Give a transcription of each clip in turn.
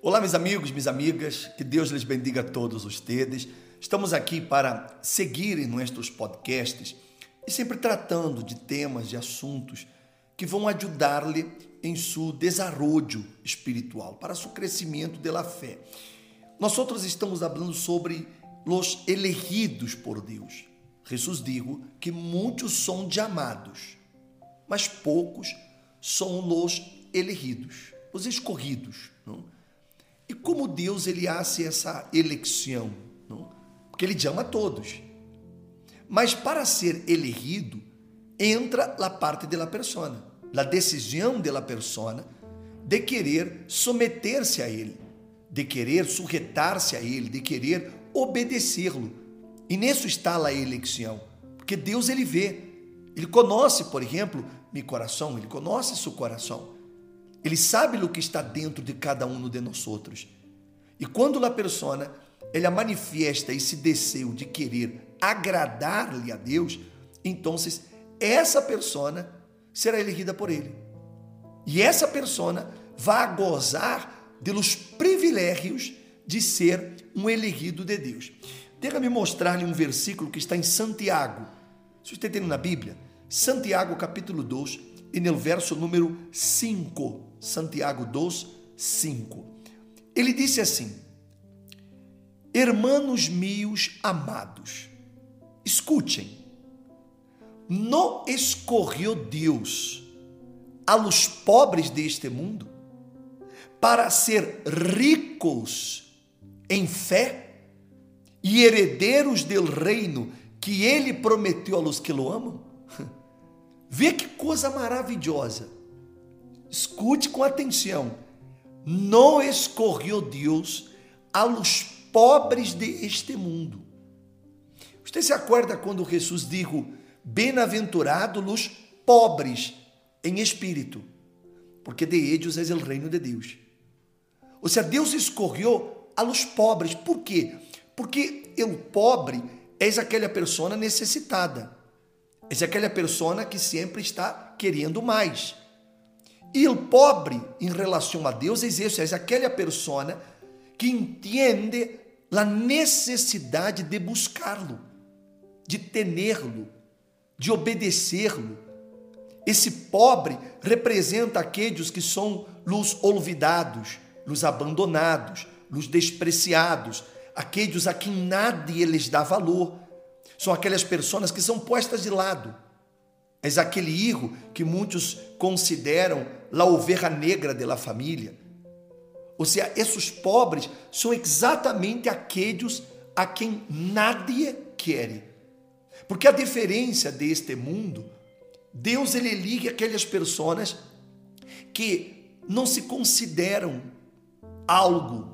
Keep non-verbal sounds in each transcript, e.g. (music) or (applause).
Olá, meus amigos, minhas amigas, que Deus lhes bendiga a todos ustedes. Estamos aqui para seguir em nossos podcasts e sempre tratando de temas, de assuntos que vão ajudar-lhe em seu desenvolvimento espiritual, para seu crescimento da fé. Nós outros estamos falando sobre os elegidos por Deus. Jesus digo que muitos são chamados, mas poucos são os elegidos, os escorridos. Não? E como Deus ele hace essa eleição? Não? Porque ele chama a todos. Mas para ser elegido, entra a parte da persona, a decisão da persona de querer someter-se a ele, de querer sujeitar-se a ele, de querer obedecê-lo. E nisso está a eleição, porque Deus ele vê, ele conhece, por exemplo, meu coração, ele conhece seu coração. Ele sabe o que está dentro de cada um de nós outros. E quando a persona ela manifesta esse desejo de querer agradar-lhe a Deus, então essa persona será elegida por ele. E essa persona vai gozar dos privilégios de ser um elegido de Deus. Deixa-me mostrar-lhe um versículo que está em Santiago. Se você tem na Bíblia, Santiago capítulo 2, e no verso número 5. Santiago 2, 5. Ele disse assim: Hermanos meus amados, escutem, não escorreu Deus a los pobres deste mundo para ser ricos em fé e herdeiros do reino que ele prometeu a los que lo amam? (laughs) Vê que coisa maravilhosa. Escute com atenção. Não escorreu Deus a los pobres de este mundo. Você se acorda quando Jesus disse: Bem-aventurados os pobres em espírito, porque de eles é o reino de Deus. Ou seja, Deus escorreu a los pobres. Por quê? Porque o pobre é aquela pessoa necessitada. É aquela pessoa que sempre está querendo mais. E o pobre em relação a Deus é isso, é aquela pessoa que entende a necessidade de buscá-lo, de tê-lo, de obedecê-lo. Esse pobre representa aqueles que são os olvidados, os abandonados, os despreciados, aqueles a quem nada lhes dá valor são aquelas pessoas que são postas de lado. É aquele hijo que muitos consideram a oveja negra da família. Ou seja, esses pobres são exatamente aqueles a quem nadie quer. Porque a diferença deste mundo, Deus ele liga aquelas pessoas que não se consideram algo.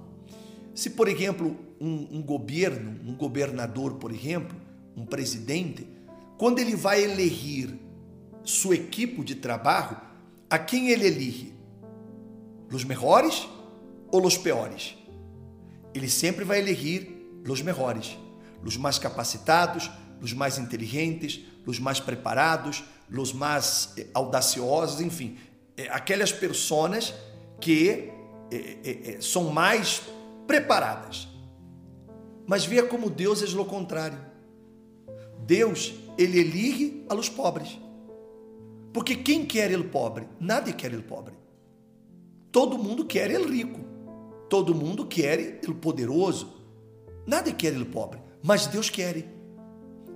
Se, por exemplo, um, um governo, um governador, por exemplo, um presidente, quando ele vai eleger sua equipe de trabalho, a quem ele elige? Os melhores ou os piores? Ele sempre vai eleger os melhores, os mais capacitados, os mais inteligentes, os mais preparados, os mais eh, audaciosos, enfim, eh, aquelas pessoas que eh, são mais preparadas. Mas veja como Deus é o contrário. Deus, ele elige a los pobres. Porque quem quer ele pobre? Nadie quer ele pobre. Todo mundo quer ele rico. Todo mundo quer ele poderoso. Nada quer ele pobre, mas Deus quer.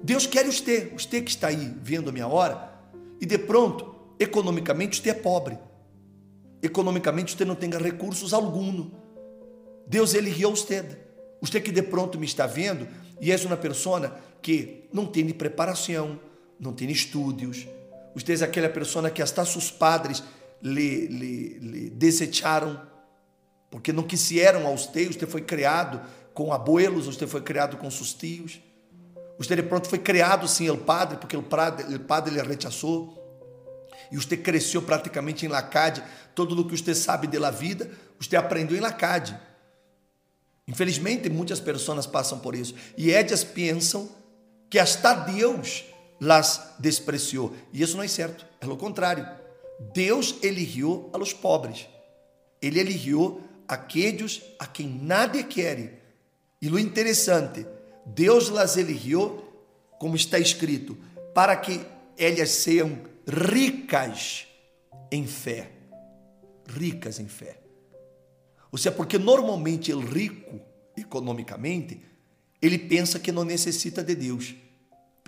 Deus quer você, você que está aí vendo a minha hora, e de pronto, economicamente você é pobre. Economicamente você não tem recursos algum. Deus eligiu você. Você que de pronto me está vendo e és uma pessoa que não tem preparação, não tem estudos. Você é aquela pessoa que até seus padres lhe, lhe, lhe desecharam porque não quiseram a você. Você foi criado com abuelos, você foi criado com seus tios. Você de pronto foi criado sem o padre, porque o padre, o padre lhe rechaçou. E você cresceu praticamente em Lacade. Todo o que você sabe da vida, você aprendeu em Lacade. Infelizmente, muitas pessoas passam por isso. E elas pensam que hasta Deus las despreciou. E isso não é certo. É o contrário. Deus eligiu a los pobres. Ele eligiu aquellos a quem nadie quer. E o interessante, Deus las eligió, como está escrito, para que elas sejam ricas em fé. Ricas em fé. Ou seja, porque normalmente o rico, economicamente, ele pensa que não necessita de Deus.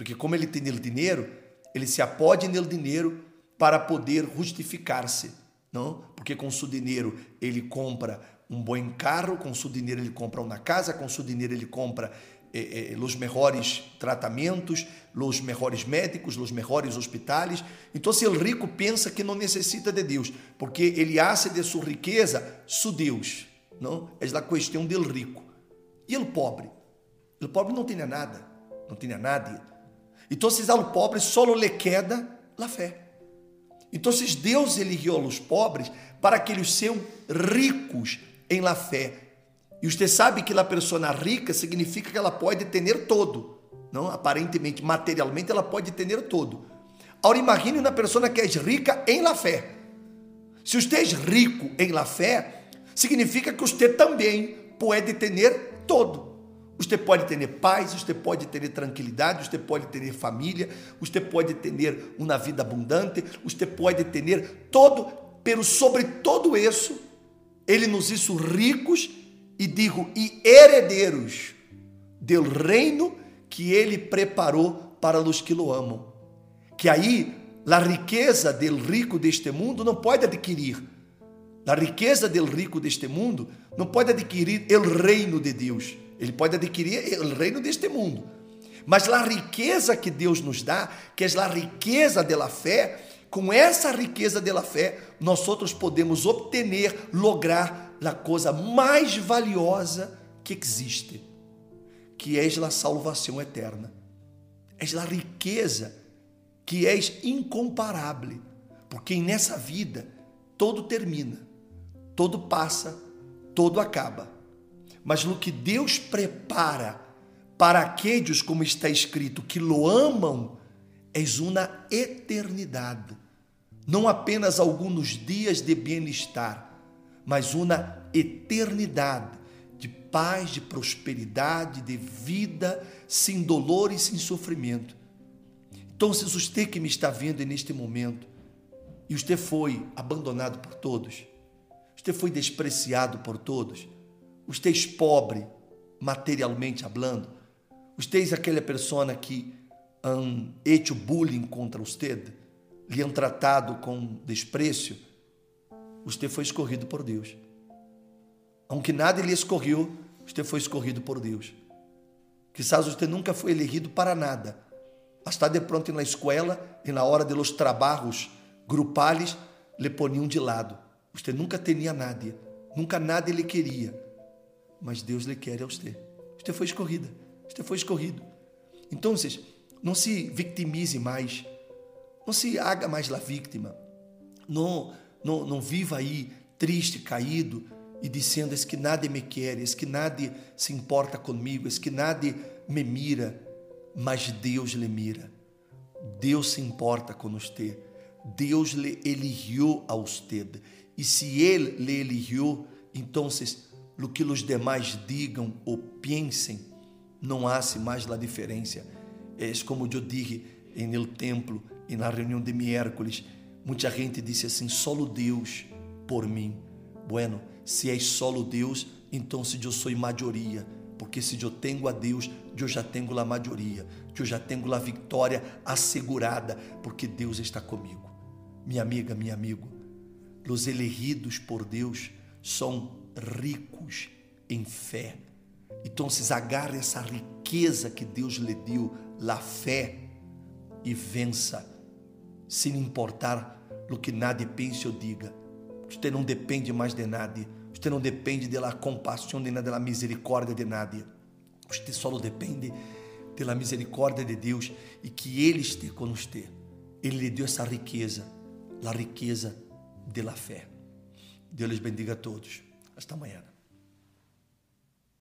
Porque como ele tem o dinheiro, ele se apode no dinheiro para poder justificar-se, não? Porque com seu dinheiro ele compra um bom carro, com seu dinheiro ele compra uma casa, com seu dinheiro ele compra eh, eh, os melhores tratamentos, os melhores médicos, os melhores hospitais. Então, se o rico pensa que não necessita de Deus, porque ele acha de sua riqueza su Deus, não? É a questão do rico. E o pobre? O pobre não tinha nada, não tinha nada. Então, ao pobre solo lhe queda a fé. Então, Deus eligiu os pobres para que eles sejam ricos em la fé. E você sabe que a pessoa rica significa que ela pode ter todo. Não, aparentemente, materialmente, ela pode ter todo. Agora, imagine uma pessoa que é rica em la fé. Se você é rico em la fé, significa que você também pode ter todo. Você pode ter paz, você pode ter tranquilidade, você pode ter família, você pode ter uma vida abundante, você pode ter todo, pero sobre todo isso, ele nos hizo ricos e digo, e herdeiros do reino que ele preparou para os que lo amam. Que aí, a riqueza del rico deste mundo não pode adquirir. A riqueza del rico deste mundo não pode adquirir o reino de Deus ele pode adquirir o reino deste mundo. Mas a riqueza que Deus nos dá, que é a riqueza da fé, com essa riqueza da fé, nós outros podemos obter, lograr a coisa mais valiosa que existe, que é a salvação eterna. É a riqueza que é incomparável, porque nessa vida todo termina, todo passa, todo acaba mas no que Deus prepara para aqueles, como está escrito, que lo amam, és uma eternidade. Não apenas alguns dias de bem-estar, mas uma eternidade de paz, de prosperidade, de vida sem dolor e sem sofrimento. Então, se você que me está vendo neste momento, e você foi abandonado por todos, você foi despreciado por todos, Usted pobre, materialmente hablando. Usted é aquela pessoa que han bullying contra usted, lhe han tratado com desprezo. Usted foi escorrido por Deus. Aunque nada lhe escorreu, você foi escorrido por Deus. Quizás você nunca foi elegido para nada. Hasta de pronto na escola e na hora de los trabalhos grupales lhe poniam de lado. Você nunca tinha nada, nunca nada ele queria mas Deus lhe quer a você. Você foi escorrida, você foi escorrido. Então, não se victimize mais, não se haga mais a vítima, não, não, não viva aí triste, caído e dizendo: es que nada me quer, es que nada se importa comigo, es que nada me mira, mas Deus lhe mira. Deus se importa com você. Deus lhe eligiu a você. E se Ele lhe eligiu, então lo que os demais digam ou pensem, não hace mais a diferença. É como eu em el templo e na reunião de miércoles, muita gente disse assim: solo Deus por mim. Bueno, se é solo Deus, então se eu sou maioria, porque se eu tenho a Deus, eu já tenho a maioria, eu já tenho a vitória assegurada, porque Deus está comigo. Minha amiga, meu amigo, os elegidos por Deus são ricos em fé. Então, agarre essa riqueza que Deus lhe deu, a fé, e vença, sem importar o que nada pense ou diga. Você não depende mais de nada. Você não depende da compaixão de nada, da misericórdia de nada. Você só depende da misericórdia de Deus e que Ele esteja com você. Ele lhe deu essa riqueza, a riqueza da fé. Deus lhes bendiga a todos. Hasta amanhã.